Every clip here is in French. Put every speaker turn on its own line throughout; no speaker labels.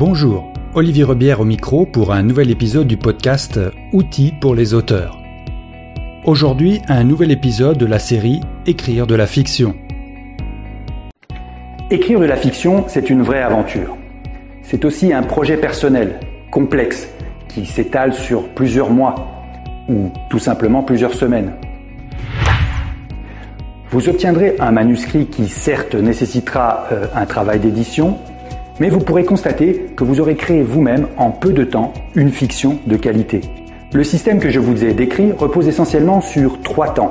Bonjour, Olivier Rebière au micro pour un nouvel épisode du podcast Outils pour les auteurs. Aujourd'hui, un nouvel épisode de la série Écrire de la fiction.
Écrire de la fiction, c'est une vraie aventure. C'est aussi un projet personnel, complexe, qui s'étale sur plusieurs mois ou tout simplement plusieurs semaines. Vous obtiendrez un manuscrit qui certes nécessitera euh, un travail d'édition, mais vous pourrez constater que vous aurez créé vous-même en peu de temps une fiction de qualité. Le système que je vous ai décrit repose essentiellement sur trois temps,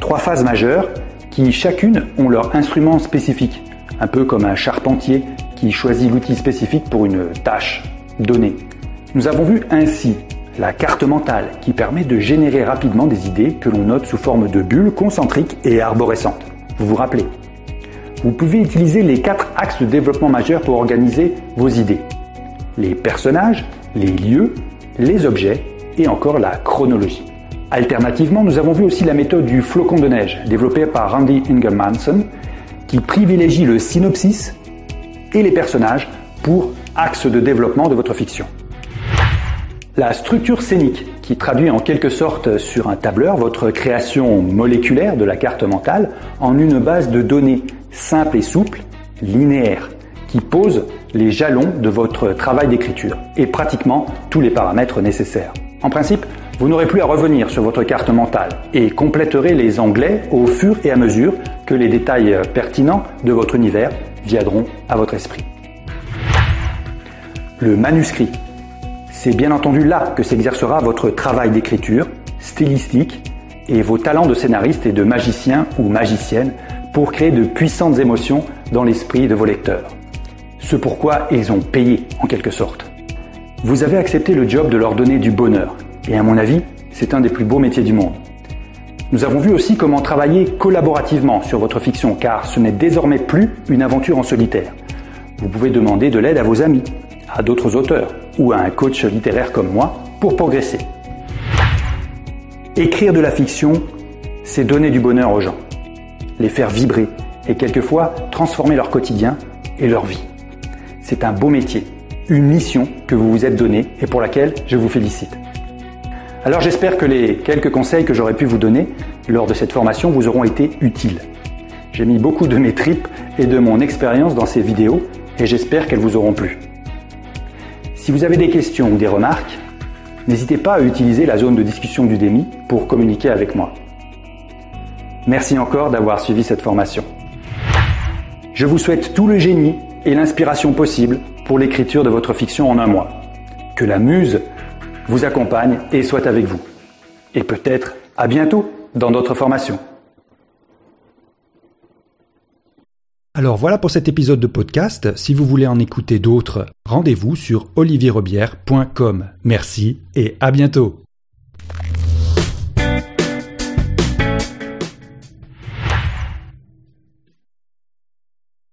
trois phases majeures qui chacune ont leur instrument spécifique, un peu comme un charpentier qui choisit l'outil spécifique pour une tâche donnée. Nous avons vu ainsi la carte mentale qui permet de générer rapidement des idées que l'on note sous forme de bulles concentriques et arborescentes. Vous vous rappelez Vous pouvez utiliser les quatre axes de développement majeurs pour organiser vos idées. Les personnages, les lieux, les objets et encore la chronologie. Alternativement, nous avons vu aussi la méthode du flocon de neige développée par Randy Ingelmanson qui privilégie le synopsis et les personnages pour axe de développement de votre fiction. La structure scénique, qui traduit en quelque sorte sur un tableur votre création moléculaire de la carte mentale en une base de données simple et souple, linéaire, qui pose les jalons de votre travail d'écriture et pratiquement tous les paramètres nécessaires. En principe, vous n'aurez plus à revenir sur votre carte mentale et compléterez les onglets au fur et à mesure que les détails pertinents de votre univers viendront à votre esprit. Le manuscrit c'est bien entendu là que s'exercera votre travail d'écriture, stylistique et vos talents de scénariste et de magicien ou magicienne pour créer de puissantes émotions dans l'esprit de vos lecteurs. Ce pourquoi ils ont payé en quelque sorte. Vous avez accepté le job de leur donner du bonheur et à mon avis, c'est un des plus beaux métiers du monde. Nous avons vu aussi comment travailler collaborativement sur votre fiction car ce n'est désormais plus une aventure en solitaire. Vous pouvez demander de l'aide à vos amis, à d'autres auteurs ou à un coach littéraire comme moi pour progresser. Écrire de la fiction, c'est donner du bonheur aux gens, les faire vibrer et quelquefois transformer leur quotidien et leur vie. C'est un beau métier, une mission que vous vous êtes donnée et pour laquelle je vous félicite. Alors j'espère que les quelques conseils que j'aurais pu vous donner lors de cette formation vous auront été utiles. J'ai mis beaucoup de mes tripes et de mon expérience dans ces vidéos et j'espère qu'elles vous auront plu. Si vous avez des questions ou des remarques, n'hésitez pas à utiliser la zone de discussion du DEMI pour communiquer avec moi. Merci encore d'avoir suivi cette formation. Je vous souhaite tout le génie et l'inspiration possible pour l'écriture de votre fiction en un mois. Que la muse vous accompagne et soit avec vous. Et peut-être à bientôt dans d'autres formations.
Alors voilà pour cet épisode de podcast. Si vous voulez en écouter d'autres, rendez-vous sur olivierrebière.com. Merci et à bientôt.